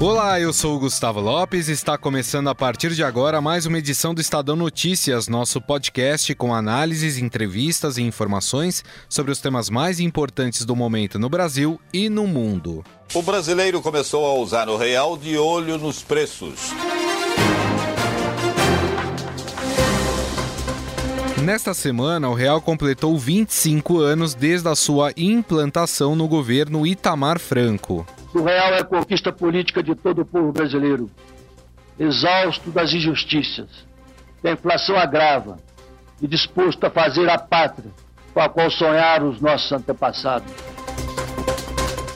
Olá, eu sou o Gustavo Lopes e está começando a partir de agora mais uma edição do Estadão Notícias, nosso podcast com análises, entrevistas e informações sobre os temas mais importantes do momento no Brasil e no mundo. O brasileiro começou a usar o real de olho nos preços. Nesta semana, o real completou 25 anos desde a sua implantação no governo Itamar Franco. O real é a conquista política de todo o povo brasileiro, exausto das injustiças, que a inflação agrava e disposto a fazer a pátria com a qual sonharam os nossos antepassados.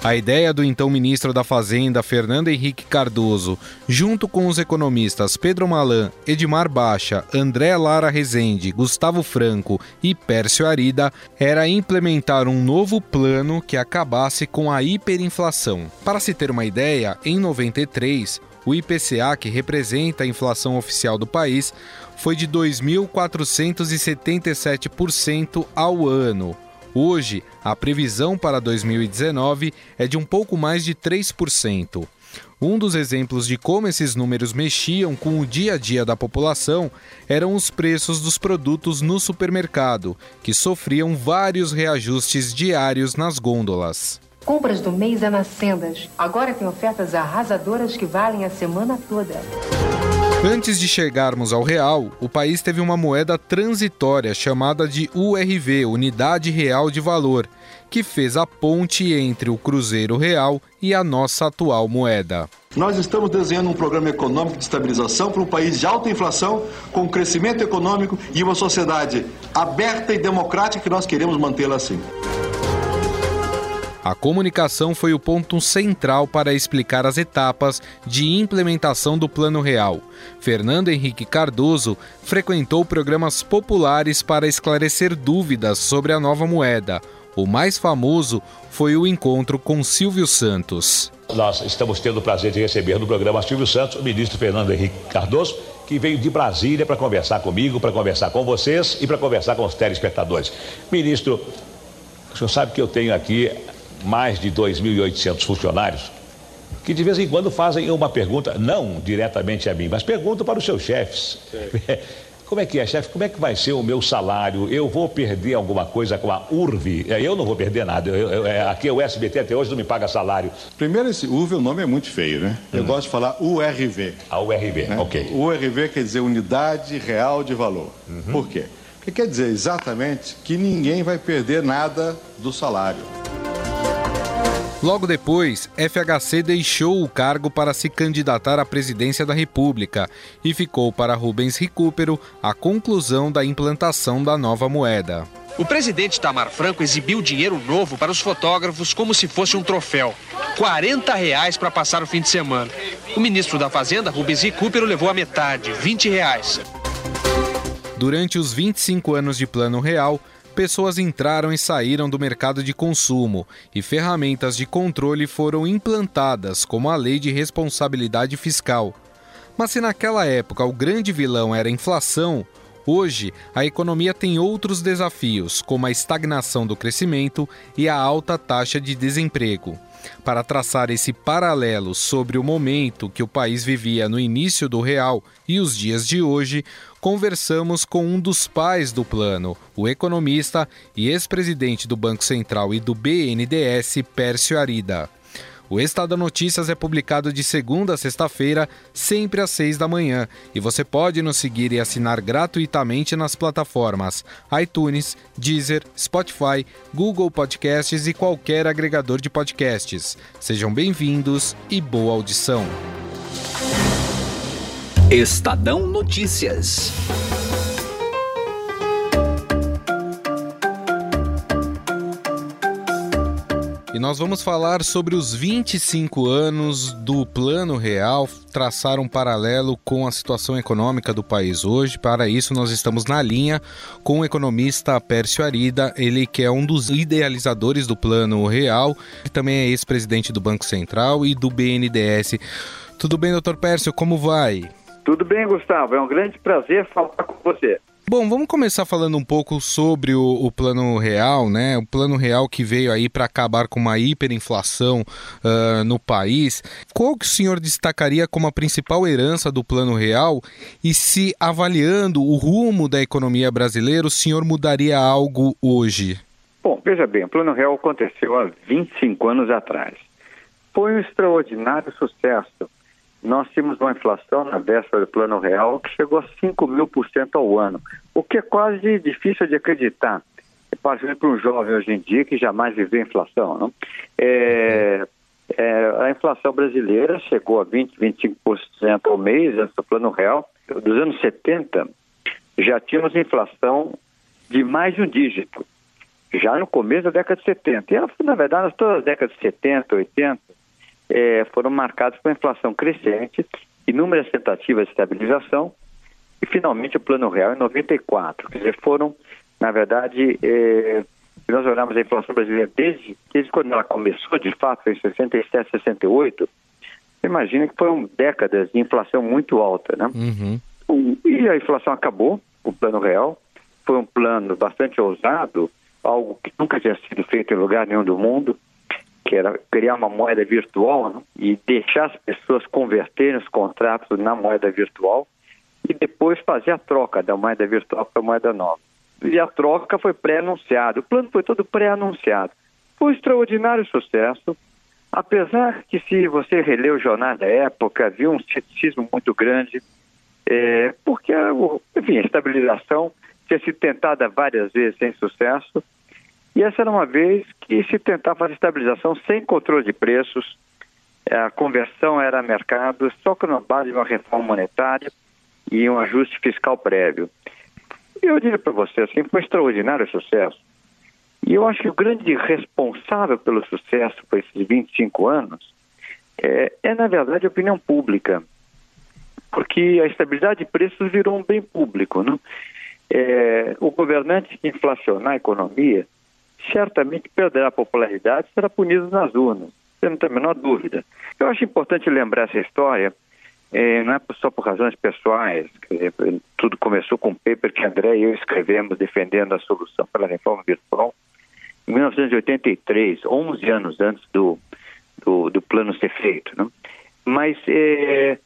A ideia do então ministro da Fazenda, Fernando Henrique Cardoso, junto com os economistas Pedro Malan, Edmar Baixa, André Lara Rezende, Gustavo Franco e Pércio Arida, era implementar um novo plano que acabasse com a hiperinflação. Para se ter uma ideia, em 93, o IPCA, que representa a inflação oficial do país, foi de 2.477% ao ano, Hoje, a previsão para 2019 é de um pouco mais de 3%. Um dos exemplos de como esses números mexiam com o dia a dia da população eram os preços dos produtos no supermercado, que sofriam vários reajustes diários nas gôndolas. Compras do mês é nas Sendas. Agora tem ofertas arrasadoras que valem a semana toda. Antes de chegarmos ao real, o país teve uma moeda transitória chamada de URV, Unidade Real de Valor, que fez a ponte entre o Cruzeiro Real e a nossa atual moeda. Nós estamos desenhando um programa econômico de estabilização para um país de alta inflação, com crescimento econômico e uma sociedade aberta e democrática que nós queremos mantê-la assim. A comunicação foi o ponto central para explicar as etapas de implementação do Plano Real. Fernando Henrique Cardoso frequentou programas populares para esclarecer dúvidas sobre a nova moeda. O mais famoso foi o encontro com Silvio Santos. Nós estamos tendo o prazer de receber no programa Silvio Santos o ministro Fernando Henrique Cardoso, que veio de Brasília para conversar comigo, para conversar com vocês e para conversar com os telespectadores. Ministro, o senhor sabe que eu tenho aqui mais de 2.800 funcionários que de vez em quando fazem uma pergunta, não diretamente a mim, mas perguntam para os seus chefes. Como é que é, chefe? Como é que vai ser o meu salário? Eu vou perder alguma coisa com a URV? É, eu não vou perder nada. Eu, eu, é, aqui o SBT até hoje não me paga salário. Primeiro, esse URV, o nome é muito feio, né? Eu hum. gosto de falar URV. A URV, né? ok. URV quer dizer Unidade Real de Valor. Uhum. Por quê? Porque quer dizer exatamente que ninguém vai perder nada do salário. Logo depois, FHC deixou o cargo para se candidatar à presidência da República e ficou para Rubens Recupero a conclusão da implantação da nova moeda. O presidente Tamar Franco exibiu dinheiro novo para os fotógrafos como se fosse um troféu. 40 reais para passar o fim de semana. O ministro da Fazenda, Rubens Recupero, levou a metade, 20 reais. Durante os 25 anos de Plano Real, pessoas entraram e saíram do mercado de consumo e ferramentas de controle foram implantadas, como a Lei de Responsabilidade Fiscal. Mas se naquela época o grande vilão era a inflação, hoje a economia tem outros desafios, como a estagnação do crescimento e a alta taxa de desemprego. Para traçar esse paralelo sobre o momento que o país vivia no início do real e os dias de hoje, conversamos com um dos pais do plano, o economista e ex-presidente do Banco Central e do BNDES, Pércio Arida. O Estado Notícias é publicado de segunda a sexta-feira, sempre às seis da manhã, e você pode nos seguir e assinar gratuitamente nas plataformas iTunes, Deezer, Spotify, Google Podcasts e qualquer agregador de podcasts. Sejam bem-vindos e boa audição. Estadão Notícias. E nós vamos falar sobre os 25 anos do Plano Real, traçar um paralelo com a situação econômica do país hoje. Para isso, nós estamos na linha com o economista Pércio Arida, ele que é um dos idealizadores do Plano Real, e também é ex-presidente do Banco Central e do BNDES. Tudo bem, doutor Pércio? Como vai? Tudo bem, Gustavo. É um grande prazer falar com você. Bom, vamos começar falando um pouco sobre o, o, plano real, né? O plano real que veio aí para acabar com uma hiperinflação uh, no país. Qual que o senhor destacaria como a principal herança do plano real? E se avaliando o rumo da economia brasileira, o senhor mudaria algo hoje? Bom, veja bem, o plano real aconteceu há 25 anos atrás. Foi um extraordinário sucesso nós tínhamos uma inflação na véspera do plano real que chegou a 5 mil por cento ao ano, o que é quase difícil de acreditar. Para um jovem hoje em dia que jamais viveu inflação. Não? É, é, a inflação brasileira chegou a 20, 25% ao mês, esse plano real. Dos anos 70, já tínhamos inflação de mais de um dígito, já no começo da década de 70. E, na verdade, todas as décadas de 70, 80, é, foram marcados por inflação crescente, inúmeras tentativas de estabilização e finalmente o Plano Real em 94. Quer dizer, foram, na verdade, é, nós olhamos a inflação brasileira desde, desde quando ela começou, de fato, em 67, 68, imagina que foram décadas de inflação muito alta, né? Uhum. E a inflação acabou, o Plano Real, foi um plano bastante ousado, algo que nunca tinha sido feito em lugar nenhum do mundo, que era criar uma moeda virtual né? e deixar as pessoas converterem os contratos na moeda virtual e depois fazer a troca da moeda virtual para a moeda nova. E a troca foi pré-anunciada, o plano foi todo pré-anunciado. Foi um extraordinário sucesso, apesar que se você releu o jornal da época, viu um ceticismo muito grande, é, porque, enfim, a estabilização tinha sido tentada várias vezes sem sucesso, e essa era uma vez que se tentava fazer estabilização sem controle de preços, a conversão era mercado, só que na base de uma reforma monetária e um ajuste fiscal prévio. Eu diria para você assim, foi um extraordinário sucesso. E eu acho que o grande responsável pelo sucesso por esses 25 anos é, é na verdade, a opinião pública. Porque a estabilidade de preços virou um bem público. Não? É, o governante inflacionar a economia certamente perderá popularidade e será punido nas urnas, você não tem a menor dúvida. Eu acho importante lembrar essa história, é, não é só por razões pessoais, tudo começou com um paper que André e eu escrevemos defendendo a solução para a reforma virtual em 1983, 11 anos antes do, do, do plano ser feito. Não? Mas é,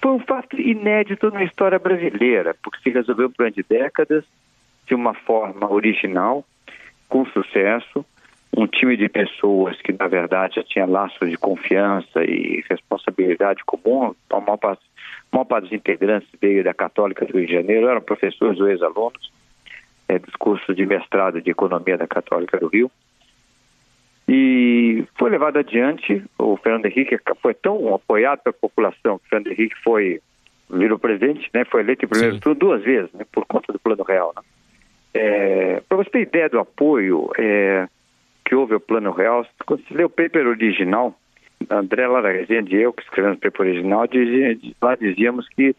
foi um fato inédito na história brasileira, porque se resolveu durante décadas de uma forma original, com sucesso, um time de pessoas que, na verdade, já tinha laços de confiança e responsabilidade comum. A maior parte, a maior parte dos integrantes veio da Católica do Rio de Janeiro, eram professores ou ex-alunos é, dos cursos de mestrado de Economia da Católica do Rio. E foi levado adiante, o Fernando Henrique foi tão apoiado pela população, que o Fernando Henrique foi, virou presidente, né, foi eleito em primeiro turno duas vezes, né, por conta do Plano Real. Né? É, Para você ter ideia do apoio é, que houve ao Plano Real, quando você lê o paper original, André Lara Rezende e eu, que escrevemos o paper original, dizia, lá dizíamos que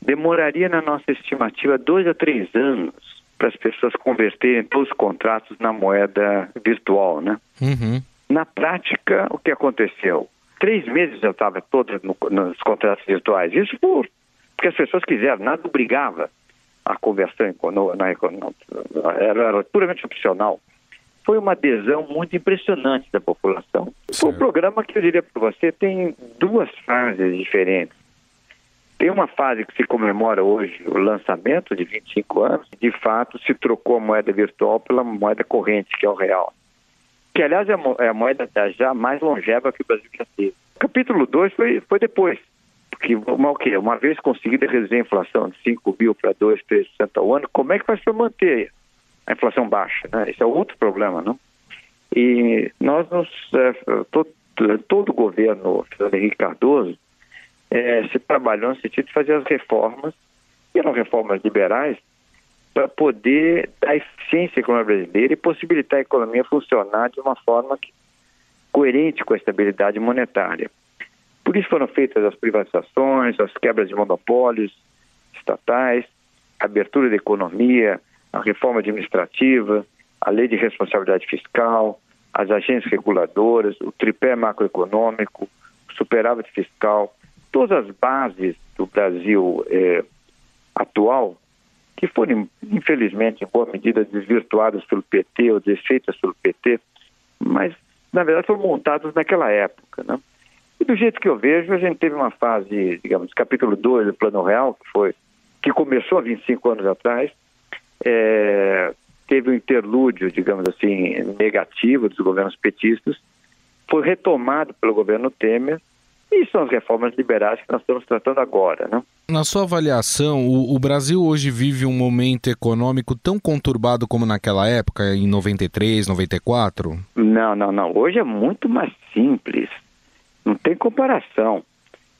demoraria na nossa estimativa dois a três anos para as pessoas converterem todos os contratos na moeda virtual, né? Uhum. Na prática, o que aconteceu? Três meses já estava todo no, nos contratos virtuais. Isso por, porque as pessoas quiseram, nada obrigava a conversão na economia, era, era puramente opcional. Foi uma adesão muito impressionante da população. Foi um programa que eu diria para você tem duas fases diferentes. Tem uma fase que se comemora hoje o lançamento de 25 anos, de fato se trocou a moeda virtual pela moeda corrente, que é o real. Que, aliás, é a é moeda já mais longeva que o Brasil já teve. O capítulo 2 foi, foi depois, porque uma, okay, uma vez conseguida reduzir a inflação de 5 mil para 2, 3% ao ano, como é que vai se manter a inflação baixa? Né? Esse é outro problema, não? E nós, nos, é, todo, todo o governo Fernando Henrique Cardoso é, se trabalhou no sentido de fazer as reformas, que eram reformas liberais, para poder dar eficiência à economia brasileira e possibilitar a economia funcionar de uma forma que coerente com a estabilidade monetária. Por isso foram feitas as privatizações, as quebras de monopólios estatais, a abertura da economia, a reforma administrativa, a lei de responsabilidade fiscal, as agências reguladoras, o tripé macroeconômico, o superávit fiscal, todas as bases do Brasil eh, atual, que foram, infelizmente, em boa medida desvirtuadas pelo PT ou desfeitas pelo PT, mas, na verdade, foram montadas naquela época. Né? Do jeito que eu vejo, a gente teve uma fase, digamos, capítulo 2 do Plano Real, que foi que começou há 25 anos atrás, é, teve um interlúdio, digamos assim, negativo dos governos petistas, foi retomado pelo governo Temer e são as reformas liberais que nós estamos tratando agora, né? Na sua avaliação, o, o, Brasil hoje vive um momento econômico tão conturbado como naquela época, em 93, 94? Não, não, não. Hoje é muito mais simples. Não tem comparação.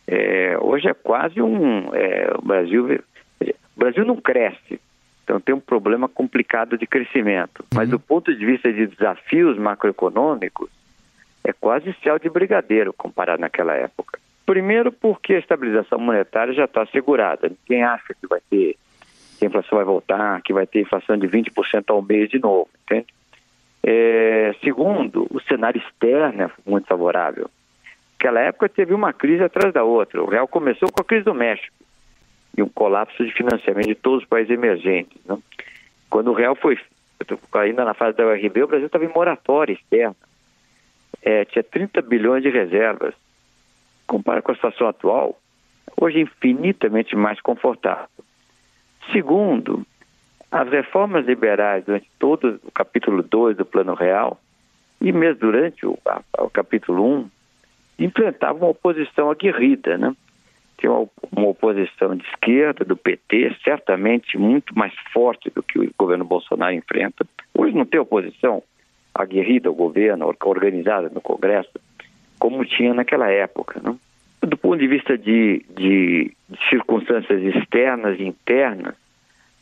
É, hoje é quase um. É, o Brasil, o Brasil não cresce. Então tem um problema complicado de crescimento. Mas uhum. do ponto de vista de desafios macroeconômicos, é quase céu de brigadeiro comparado naquela época. Primeiro porque a estabilização monetária já está assegurada. Ninguém acha que vai ter, que a inflação vai voltar, que vai ter inflação de 20% ao mês de novo, entende? É, segundo, o cenário externo é muito favorável. Naquela época teve uma crise atrás da outra. O real começou com a crise do México e um colapso de financiamento de todos os países emergentes. Né? Quando o real foi, ainda na fase da URB, o Brasil estava em moratória externa. É, tinha 30 bilhões de reservas. Compara com a situação atual, hoje é infinitamente mais confortável. Segundo, as reformas liberais durante todo o capítulo 2 do Plano Real e mesmo durante o, a, o capítulo 1 um, enfrentavam uma oposição aguerrida, né? tem uma, uma, oposição de esquerda, do PT, certamente muito mais forte do que o governo Bolsonaro enfrenta. Hoje não tem oposição aguerrida ao governo, organizada no Congresso, como tinha naquela época. Não? Do ponto de vista de, de, de circunstâncias externas e internas,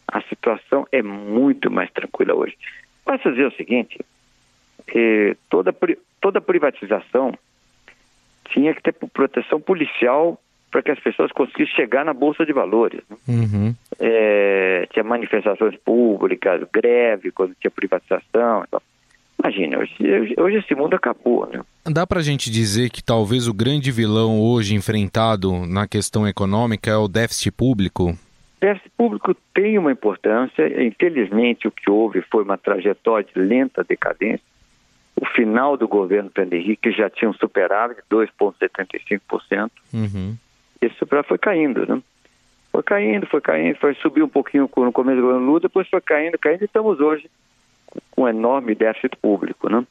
a situação é muito mais tranquila hoje. Basta dizer o seguinte: eh, toda, toda privatização tinha que ter proteção policial para que as pessoas conseguissem chegar na Bolsa de Valores. Né? Uhum. É, tinha manifestações públicas, greve quando tinha privatização. Então, imagina, hoje, hoje esse mundo acabou. Né? Dá para a gente dizer que talvez o grande vilão hoje enfrentado na questão econômica é o déficit público? Déficit público tem uma importância. Infelizmente, o que houve foi uma trajetória de lenta decadência. O final do governo Pedro Henrique já tinha um superávit de 2,75%. Uhum esse superávit foi caindo, né? Foi caindo, foi caindo, foi subir um pouquinho no começo do governo Lula, depois foi caindo, caindo, e estamos hoje com um enorme déficit público, né?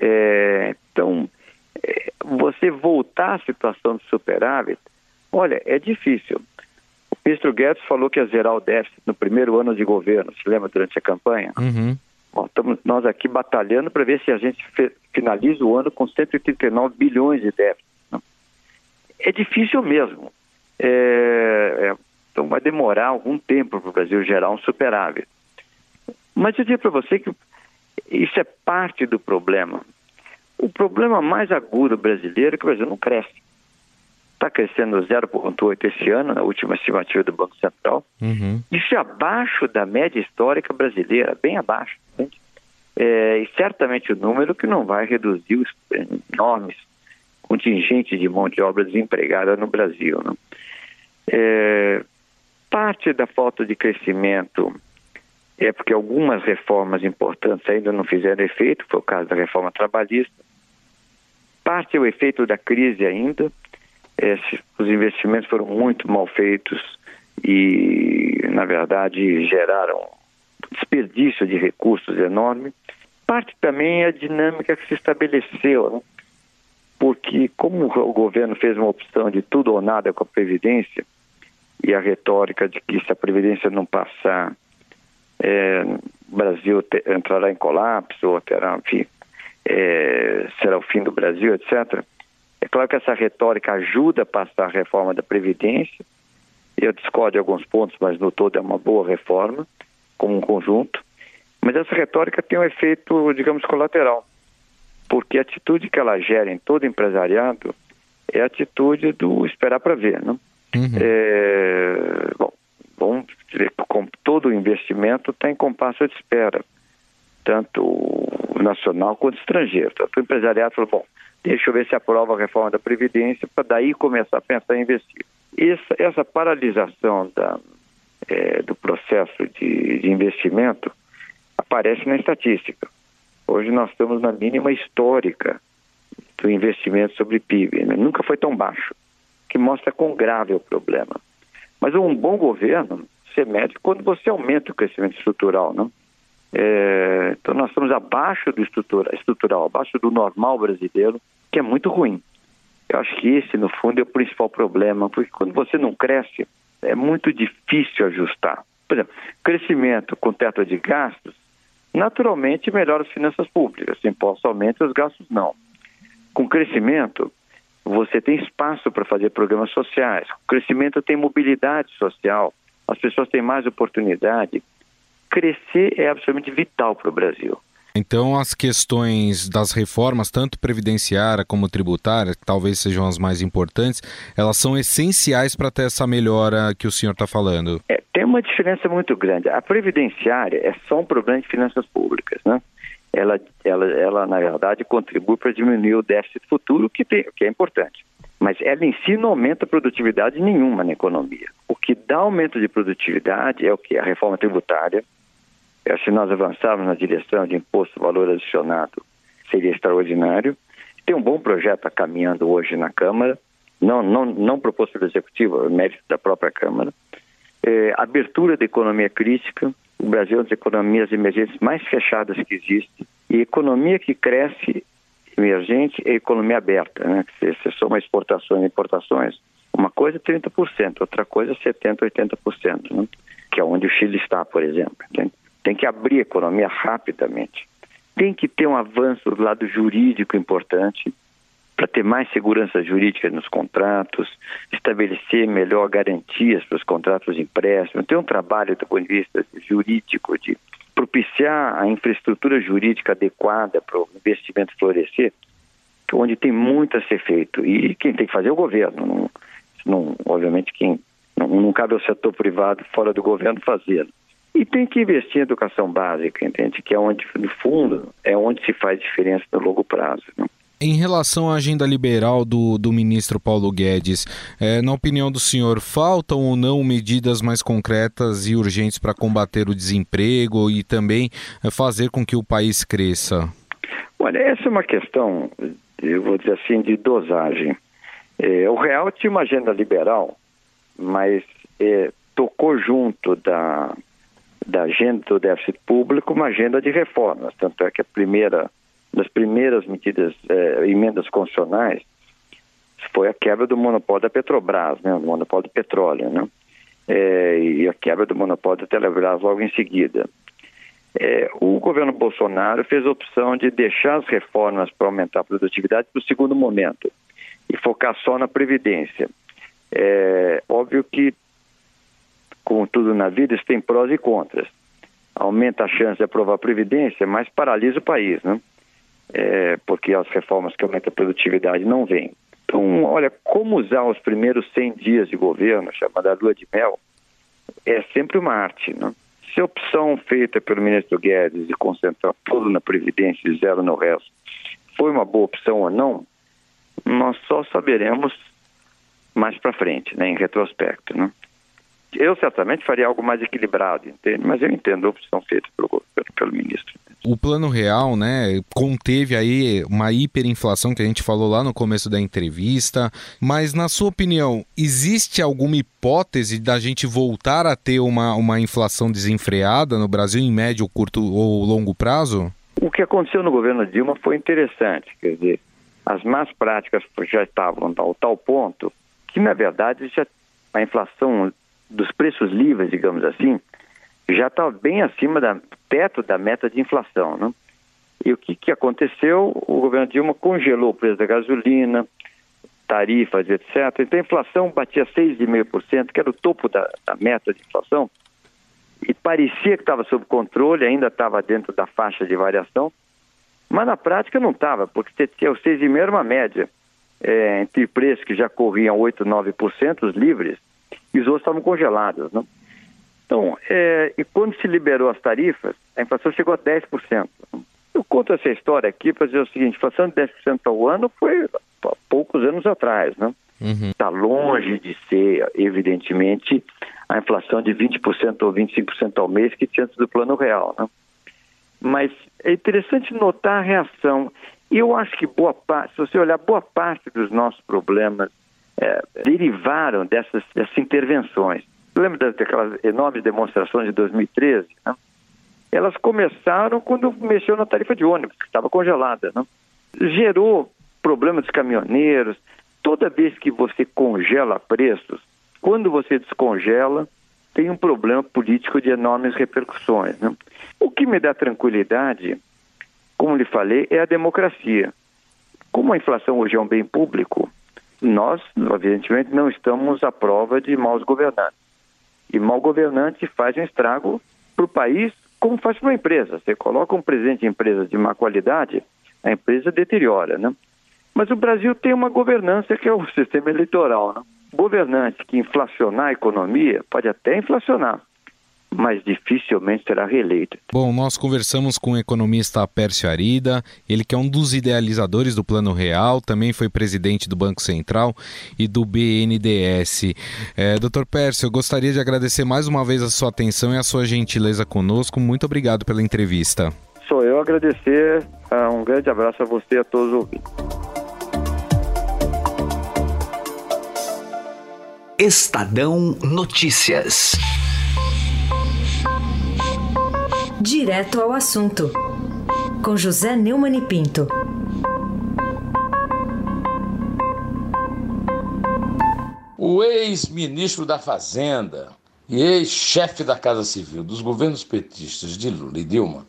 É, então, é, você voltar à situação de superávit, olha, é difícil. O ministro Guedes falou que ia zerar o déficit no primeiro ano de governo, se lembra, durante a campanha? Uhum. Bom, estamos nós aqui batalhando para ver se a gente finaliza o ano com 139 bilhões de déficit. Né? É difícil mesmo. É, é, então vai demorar algum tempo para o Brasil gerar um superávit. Mas eu digo para você que isso é parte do problema. O problema mais agudo brasileiro é que o Brasil não cresce. Está crescendo 0,8 esse ano, na última estimativa do Banco Central. Uhum. Isso é abaixo da média histórica brasileira, bem abaixo. É, e certamente o número que não vai reduzir os enormes contingentes de mão de obra desempregada no Brasil. Né? É, parte da falta de crescimento é porque algumas reformas importantes ainda não fizeram efeito, foi o caso da reforma trabalhista. Parte é o efeito da crise ainda, é, os investimentos foram muito mal feitos e, na verdade, geraram desperdício de recursos enorme. Parte também é a dinâmica que se estabeleceu, né? porque como o governo fez uma opção de tudo ou nada com a Previdência, e a retórica de que se a Previdência não passar, é, o Brasil te, entrará em colapso, ou terá, enfim, é, será o fim do Brasil, etc. É claro que essa retórica ajuda a passar a reforma da Previdência, eu discordo de alguns pontos, mas no todo é uma boa reforma, como um conjunto, mas essa retórica tem um efeito, digamos, colateral. porque a atitude que ela gera em todo empresariado é a atitude do esperar para ver, não? Uhum. É, bom, vamos dizer que com todo investimento tem compasso de espera, tanto nacional quanto estrangeiro. Tanto o empresariado falou, bom, deixa eu ver se aprova a reforma da Previdência para daí começar a pensar em investir. Essa, essa paralisação da, é, do processo de, de investimento aparece na estatística. Hoje nós estamos na mínima histórica do investimento sobre PIB. Né? Nunca foi tão baixo, que mostra quão grave é o problema. Mas um bom governo se mede quando você aumenta o crescimento estrutural, não? É, então nós estamos abaixo do estrutura, estrutural, abaixo do normal brasileiro, que é muito ruim. Eu acho que esse, no fundo, é o principal problema, porque quando você não cresce, é muito difícil ajustar. Por exemplo, crescimento com teto de gastos, naturalmente melhora as finanças públicas. Impostos aumentam, os gastos não. Com crescimento, você tem espaço para fazer programas sociais. Com crescimento tem mobilidade social. As pessoas têm mais oportunidade. Crescer é absolutamente vital para o Brasil. Então, as questões das reformas, tanto previdenciária como tributária, que talvez sejam as mais importantes, elas são essenciais para ter essa melhora que o senhor está falando. É, tem uma diferença muito grande. A previdenciária é só um problema de finanças públicas, né? Ela, ela, ela na verdade, contribui para diminuir o déficit futuro, que, tem, que é importante. Mas ela em si não aumenta produtividade nenhuma na economia. O que dá aumento de produtividade é o que? A reforma tributária, é, se nós avançarmos na direção de imposto valor adicionado, seria extraordinário. Tem um bom projeto caminhando hoje na Câmara, não, não, não proposto pelo Executivo, é mérito da própria Câmara. É, abertura da economia crítica, o Brasil é uma das economias emergentes mais fechadas que existe. E economia que cresce emergente é economia aberta, né? Se você soma exportações e importações, uma coisa é 30%, outra coisa é 70%, 80%, né? que é onde o Chile está, por exemplo. Entende? Tem que abrir a economia rapidamente. Tem que ter um avanço do lado jurídico importante para ter mais segurança jurídica nos contratos, estabelecer melhor garantias para os contratos de empréstimo, ter um trabalho do ponto de vista jurídico de propiciar a infraestrutura jurídica adequada para o investimento florescer, onde tem muito a ser feito. E quem tem que fazer é o governo. Não, não obviamente, quem não, não cabe ao setor privado fora do governo fazê-lo. E tem que investir em educação básica, entende? Que é onde, no fundo, é onde se faz diferença no longo prazo. Né? Em relação à agenda liberal do, do ministro Paulo Guedes, é, na opinião do senhor, faltam ou não medidas mais concretas e urgentes para combater o desemprego e também é, fazer com que o país cresça? Olha, essa é uma questão, eu vou dizer assim, de dosagem. É, o Real tinha uma agenda liberal, mas é, tocou junto da da agenda do déficit público uma agenda de reformas. Tanto é que a primeira, das primeiras medidas, eh, emendas constitucionais, foi a quebra do monopólio da Petrobras, né, do monopólio do petróleo, né, é, e a quebra do monopólio da Telebrás logo em seguida. É, o governo Bolsonaro fez a opção de deixar as reformas para aumentar a produtividade para o segundo momento e focar só na Previdência. É óbvio que como tudo na vida, isso tem prós e contras. Aumenta a chance de aprovar a Previdência, mas paralisa o país, né? É, porque as reformas que aumentam a produtividade não vêm. Então, olha, como usar os primeiros 100 dias de governo, chamada lua de mel, é sempre uma arte, né? Se a opção feita pelo ministro Guedes de concentrar tudo na Previdência e zero no resto foi uma boa opção ou não, nós só saberemos mais para frente, né, em retrospecto, né? Eu certamente faria algo mais equilibrado, entende? Mas eu entendo a opção feita pelo, pelo, pelo ministro. O plano real, né, conteve aí uma hiperinflação que a gente falou lá no começo da entrevista, mas na sua opinião, existe alguma hipótese da gente voltar a ter uma, uma inflação desenfreada no Brasil em médio, curto ou longo prazo? O que aconteceu no governo Dilma foi interessante, quer dizer, as más práticas já estavam ao tal ponto que, na verdade, já a inflação dos preços livres, digamos assim, já está bem acima do teto da meta de inflação. Né? E o que, que aconteceu? O governo Dilma congelou o preço da gasolina, tarifas, etc. Então a inflação batia 6,5%, que era o topo da, da meta de inflação, e parecia que estava sob controle, ainda estava dentro da faixa de variação, Mas na prática não estava, porque tinha o 6,5 era uma média é, entre preços que já corriam 8, 9%, os livres, e os outros estavam congelados. Né? Então, é, e quando se liberou as tarifas, a inflação chegou a 10%. Eu conto essa história aqui para dizer o seguinte: inflação de 10% ao ano foi há poucos anos atrás, né? Está uhum. longe de ser, evidentemente, a inflação de 20% ou 25% ao mês que tinha antes do plano real. Né? Mas é interessante notar a reação. E eu acho que boa parte, se você olhar, boa parte dos nossos problemas é, derivaram dessas, dessas intervenções. Lembra daquelas enormes demonstrações de 2013? Né? Elas começaram quando mexeu na tarifa de ônibus, que estava congelada. Né? Gerou problema dos caminhoneiros. Toda vez que você congela preços, quando você descongela, tem um problema político de enormes repercussões. Né? O que me dá tranquilidade, como lhe falei, é a democracia. Como a inflação hoje é um bem público, nós, evidentemente, não estamos à prova de maus governantes. E mau governante faz um estrago para o país, como faz para uma empresa. Você coloca um presidente de empresa de má qualidade, a empresa deteriora, né? Mas o Brasil tem uma governança que é o sistema eleitoral, né? Governante que inflacionar a economia pode até inflacionar, mas dificilmente será reeleito. Bom, nós conversamos com o economista Pércio Arida, ele que é um dos idealizadores do Plano Real, também foi presidente do Banco Central e do BNDES. É, Doutor Pércio, eu gostaria de agradecer mais uma vez a sua atenção e a sua gentileza conosco. Muito obrigado pela entrevista. Sou eu agradecer. Ah, um grande abraço a você e a todos os ouvintes. Estadão Notícias. Direto ao assunto, com José Neumann e Pinto. O ex-ministro da Fazenda e ex-chefe da Casa Civil dos governos petistas de Lula e Dilma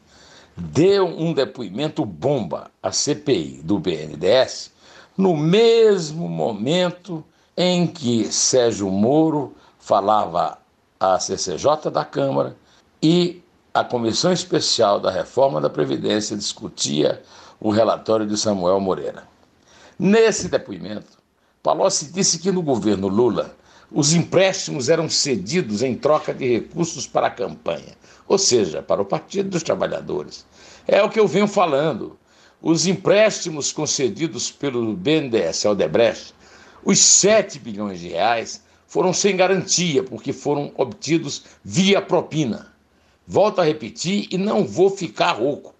deu um depoimento bomba à CPI do BNDES no mesmo momento em que Sérgio Moro falava à CCJ da Câmara e a Comissão Especial da Reforma da Previdência discutia o relatório de Samuel Moreira. Nesse depoimento, Palocci disse que no governo Lula os empréstimos eram cedidos em troca de recursos para a campanha, ou seja, para o Partido dos Trabalhadores. É o que eu venho falando. Os empréstimos concedidos pelo BNDES ao Debrecht, os 7 bilhões de reais, foram sem garantia, porque foram obtidos via propina. Volto a repetir e não vou ficar rouco.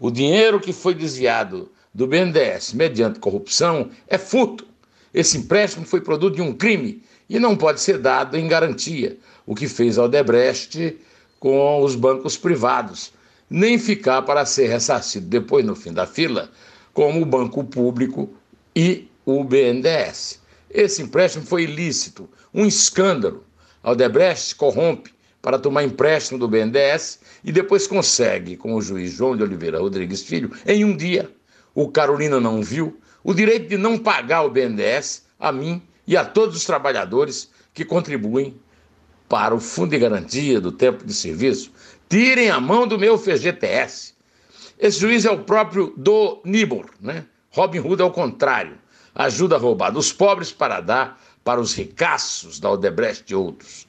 O dinheiro que foi desviado do BNDES mediante corrupção é furto. Esse empréstimo foi produto de um crime e não pode ser dado em garantia, o que fez Aldebrecht com os bancos privados, nem ficar para ser ressarcido depois no fim da fila, como o banco público e o BNDES. Esse empréstimo foi ilícito, um escândalo. Aldebrecht corrompe para tomar empréstimo do BNDES e depois consegue, com o juiz João de Oliveira Rodrigues Filho, em um dia, o Carolina não viu, o direito de não pagar o BNDES a mim e a todos os trabalhadores que contribuem para o Fundo de Garantia do Tempo de Serviço. Tirem a mão do meu FGTS. Esse juiz é o próprio do Nibor, né? Robin Hood é o contrário. Ajuda a roubar dos pobres para dar para os ricaços da Odebrecht e outros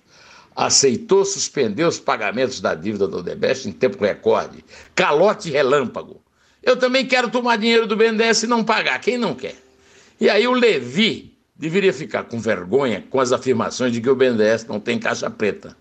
aceitou suspender os pagamentos da dívida do Odebrecht em tempo recorde. Calote relâmpago. Eu também quero tomar dinheiro do BNDES e não pagar. Quem não quer? E aí o Levi deveria ficar com vergonha com as afirmações de que o BNDES não tem caixa preta.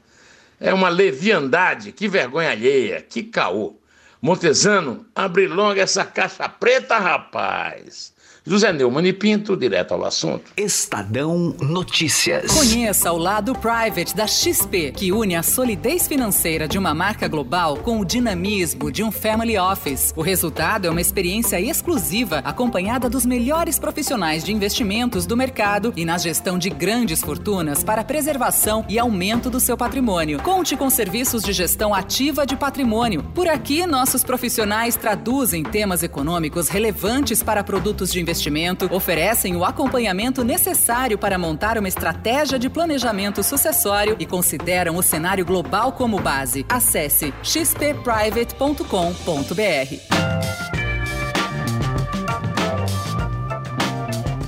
É uma leviandade, que vergonha alheia, que caô. Montesano, abre logo essa caixa preta, rapaz. José Neumann e Pinto, direto ao assunto. Estadão Notícias. Conheça o lado private da XP, que une a solidez financeira de uma marca global com o dinamismo de um family office. O resultado é uma experiência exclusiva, acompanhada dos melhores profissionais de investimentos do mercado e na gestão de grandes fortunas para preservação e aumento do seu patrimônio. Conte com serviços de gestão ativa de patrimônio. Por aqui, nossos profissionais traduzem temas econômicos relevantes para produtos de investimento investimento oferecem o acompanhamento necessário para montar uma estratégia de planejamento sucessório e consideram o cenário global como base. Acesse xpprivate.com.br.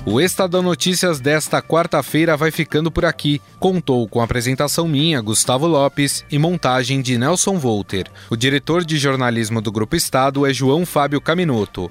O Estadão Notícias desta quarta-feira vai ficando por aqui. Contou com apresentação minha, Gustavo Lopes, e montagem de Nelson Volter. O diretor de jornalismo do Grupo Estado é João Fábio Caminoto.